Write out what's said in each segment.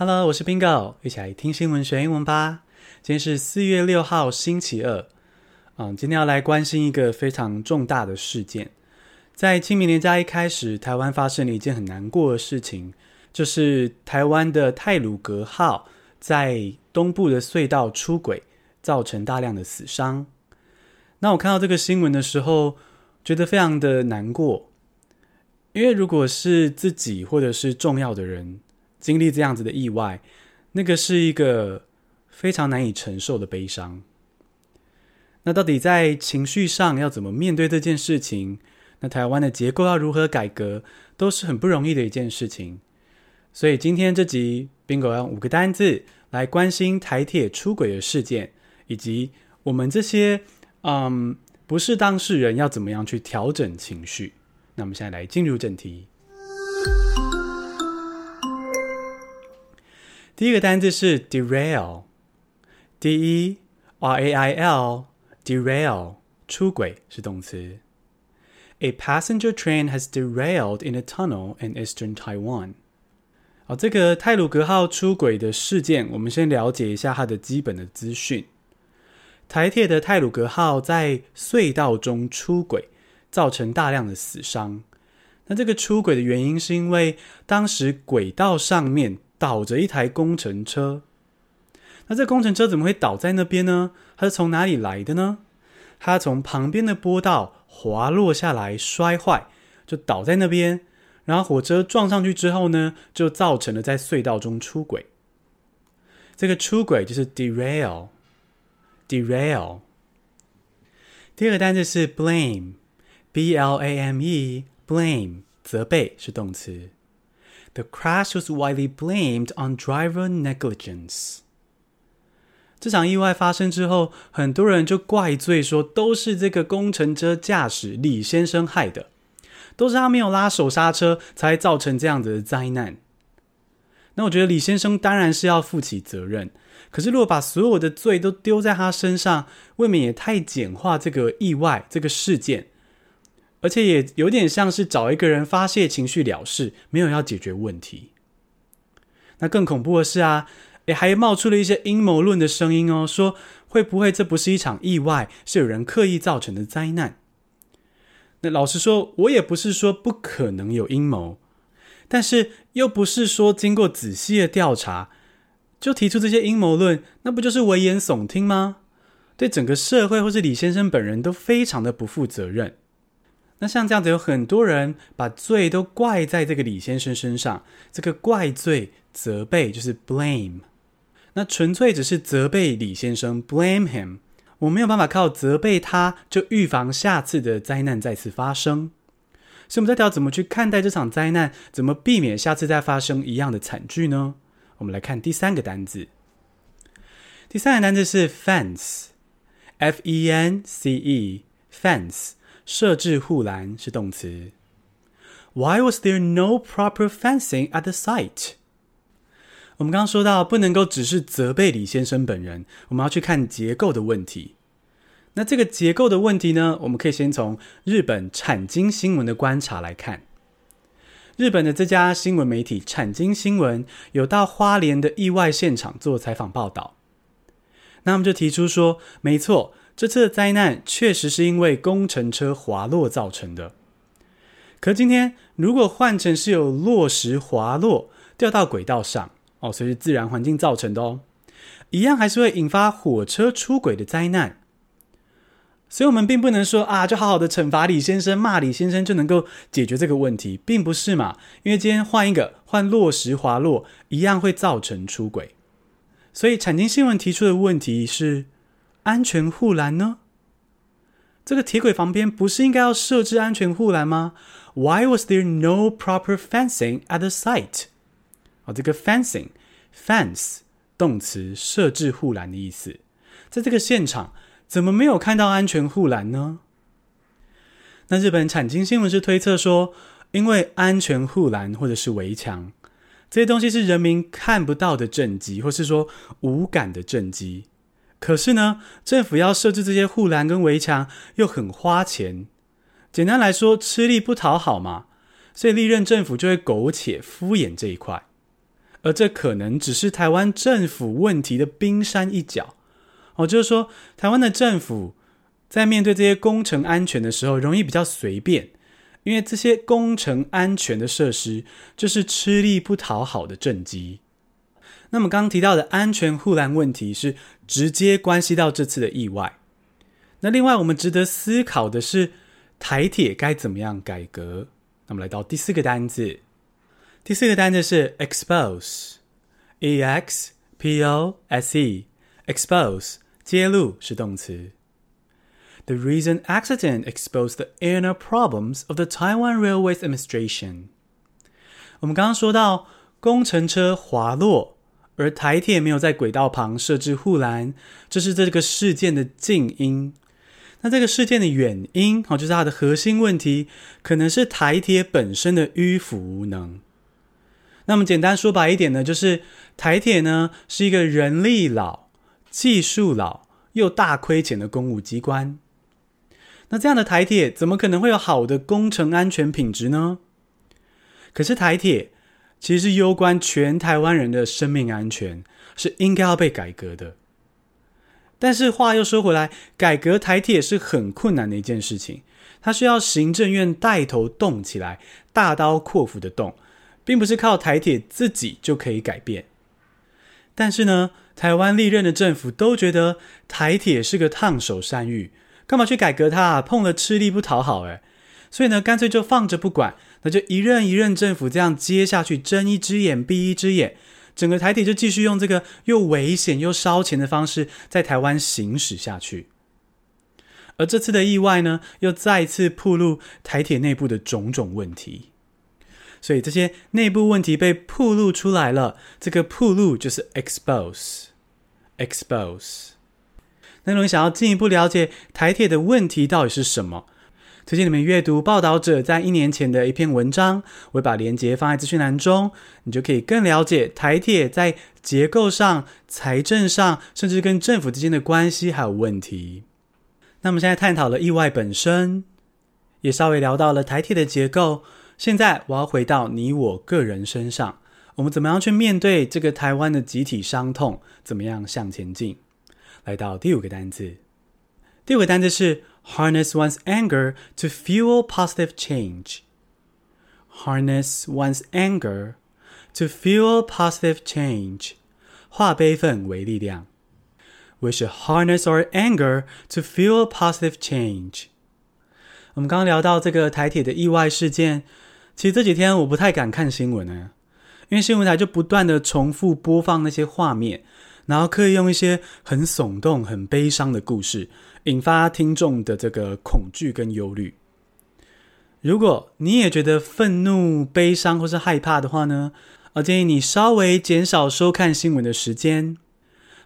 Hello，我是 Bingo，一起来听新闻学英文吧。今天是四月六号，星期二。嗯，今天要来关心一个非常重大的事件。在清明连假一开始，台湾发生了一件很难过的事情，就是台湾的泰鲁阁号在东部的隧道出轨，造成大量的死伤。那我看到这个新闻的时候，觉得非常的难过，因为如果是自己或者是重要的人，经历这样子的意外，那个是一个非常难以承受的悲伤。那到底在情绪上要怎么面对这件事情？那台湾的结构要如何改革，都是很不容易的一件事情。所以今天这集，Bingo 要用五个单字来关心台铁出轨的事件，以及我们这些嗯不是当事人要怎么样去调整情绪。那我们现在来进入正题。第一个单字是 derail，D-E-R-A-I-L，derail，出轨是动词。A passenger train has derailed in a tunnel in eastern Taiwan。好，这个泰鲁阁号出轨的事件，我们先了解一下它的基本的资讯。台铁的泰鲁阁号在隧道中出轨，造成大量的死伤。那这个出轨的原因是因为当时轨道上面。倒着一台工程车，那这工程车怎么会倒在那边呢？它是从哪里来的呢？它从旁边的坡道滑落下来，摔坏，就倒在那边。然后火车撞上去之后呢，就造成了在隧道中出轨。这个出轨就是 derail，derail。第二个单词是 blame，B-L-A-M-E，blame，责备是动词。The crash was widely blamed on driver negligence. 这场意外发生之后，很多人就怪罪说都是这个工程车驾驶李先生害的，都是他没有拉手刹车才造成这样子的灾难。那我觉得李先生当然是要负起责任，可是如果把所有的罪都丢在他身上，未免也太简化这个意外这个事件。而且也有点像是找一个人发泄情绪了事，没有要解决问题。那更恐怖的是啊，也，还冒出了一些阴谋论的声音哦，说会不会这不是一场意外，是有人刻意造成的灾难？那老实说，我也不是说不可能有阴谋，但是又不是说经过仔细的调查就提出这些阴谋论，那不就是危言耸听吗？对整个社会或是李先生本人都非常的不负责任。那像这样子，有很多人把罪都怪在这个李先生身上。这个怪罪、责备就是 blame。那纯粹只是责备李先生，blame him。我没有办法靠责备他就预防下次的灾难再次发生。所以我们在聊怎么去看待这场灾难，怎么避免下次再发生一样的惨剧呢？我们来看第三个单字。第三个单字是 fence，F-E-N-C-E，fence。设置护栏是动词。Why was there no proper fencing at the site？我们刚刚说到，不能够只是责备李先生本人，我们要去看结构的问题。那这个结构的问题呢，我们可以先从日本产经新闻的观察来看。日本的这家新闻媒体产经新闻有到花莲的意外现场做采访报道，那我们就提出说，没错。这次的灾难确实是因为工程车滑落造成的。可今天如果换成是有落石滑落掉到轨道上，哦，所以是自然环境造成的哦，一样还是会引发火车出轨的灾难。所以，我们并不能说啊，就好好的惩罚李先生、骂李先生就能够解决这个问题，并不是嘛？因为今天换一个，换落石滑落，一样会造成出轨。所以，产经新闻提出的问题是。安全护栏呢？这个铁轨旁边不是应该要设置安全护栏吗？Why was there no proper fencing at the site？哦，这个 fencing，fence 动词，设置护栏的意思。在这个现场，怎么没有看到安全护栏呢？那日本产经新闻是推测说，因为安全护栏或者是围墙这些东西是人民看不到的政绩，或是说无感的政绩。可是呢，政府要设置这些护栏跟围墙，又很花钱。简单来说，吃力不讨好嘛。所以历任政府就会苟且敷衍这一块。而这可能只是台湾政府问题的冰山一角。哦，就是说，台湾的政府在面对这些工程安全的时候，容易比较随便，因为这些工程安全的设施就是吃力不讨好的政绩。那么刚提到的安全护栏问题是直接关系到这次的意外。那另外我们值得思考的是，台铁该怎么样改革？那么来到第四个单字，第四个单字是 expose，e x p o s e，expose。揭露是动词。The recent accident exposed the inner problems of the Taiwan Railways Administration。我们刚刚说到工程车滑落，而台铁没有在轨道旁设置护栏，这是这个事件的近因。那这个事件的远因，哦，就是它的核心问题，可能是台铁本身的迂腐无能。那么简单说白一点呢，就是台铁呢是一个人力老。技术老又大亏钱的公务机关，那这样的台铁怎么可能会有好的工程安全品质呢？可是台铁其实攸关全台湾人的生命安全，是应该要被改革的。但是话又说回来，改革台铁是很困难的一件事情，它需要行政院带头动起来，大刀阔斧的动，并不是靠台铁自己就可以改变。但是呢，台湾历任的政府都觉得台铁是个烫手山芋，干嘛去改革它啊？碰了吃力不讨好诶，所以呢，干脆就放着不管，那就一任一任政府这样接下去，睁一只眼闭一只眼，整个台铁就继续用这个又危险又烧钱的方式在台湾行驶下去。而这次的意外呢，又再次暴露台铁内部的种种问题。所以这些内部问题被暴露出来了，这个暴露就是 expose，expose。那如果想要进一步了解台铁的问题到底是什么，推荐你们阅读报道者在一年前的一篇文章，我会把链接放在资讯栏中，你就可以更了解台铁在结构上、财政上，甚至跟政府之间的关系还有问题。那么现在探讨了意外本身，也稍微聊到了台铁的结构。现在我要回到你我个人身上，我们怎么样去面对这个台湾的集体伤痛？怎么样向前进？来到第五个单字，第五个单字是 harness one's anger to fuel positive change。harness one's anger to fuel positive change，化悲愤为力量。We should harness our anger to fuel positive change。我们刚刚聊到这个台铁的意外事件。其实这几天我不太敢看新闻呢，因为新闻台就不断的重复播放那些画面， 然后刻意用一些很耸动、很悲伤的故事，引发听众的这个恐惧跟忧虑。如果你也觉得愤怒、悲伤或是害怕的话呢，我建议你稍微减少收看新闻的时间。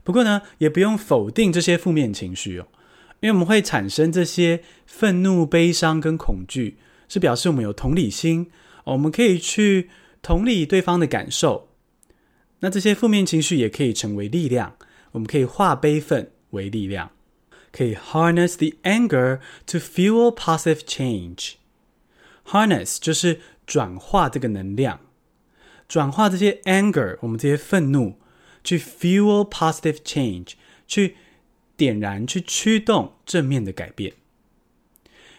不过呢，也不用否定这些负面情绪哦，因为我们会产生这些愤怒、悲伤跟恐惧，是表示我们有同理心。我们可以去同理对方的感受，那这些负面情绪也可以成为力量。我们可以化悲愤为力量，可以 harness the anger to fuel positive change。harness 就是转化这个能量，转化这些 anger，我们这些愤怒，去 fuel positive change，去点燃、去驱动正面的改变。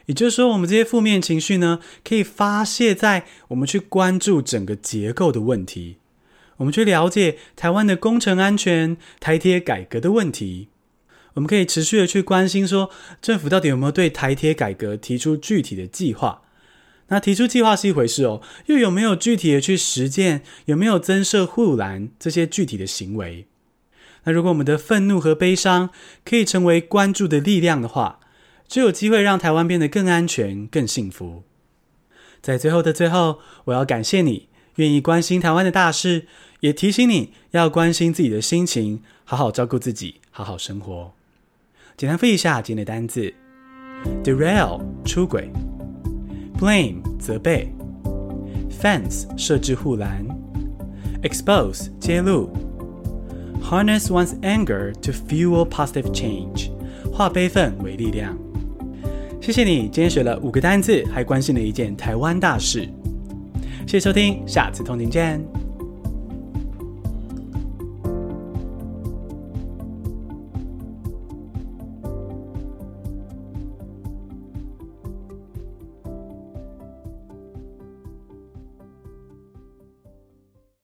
也就是说，我们这些负面情绪呢，可以发泄在我们去关注整个结构的问题，我们去了解台湾的工程安全、台铁改革的问题。我们可以持续的去关心说，政府到底有没有对台铁改革提出具体的计划？那提出计划是一回事哦，又有没有具体的去实践？有没有增设护栏这些具体的行为？那如果我们的愤怒和悲伤可以成为关注的力量的话，就有机会让台湾变得更安全、更幸福。在最后的最后，我要感谢你愿意关心台湾的大事，也提醒你要关心自己的心情，好好照顾自己，好好生活。简单复一下今天的单字：derail 出轨，blame 责备，fence 设置护栏，expose 揭露，harness one's anger to fuel positive change 化悲愤为力量。谢谢你，今天学了五个单字，还关心了一件台湾大事。谢谢收听，下次通勤见。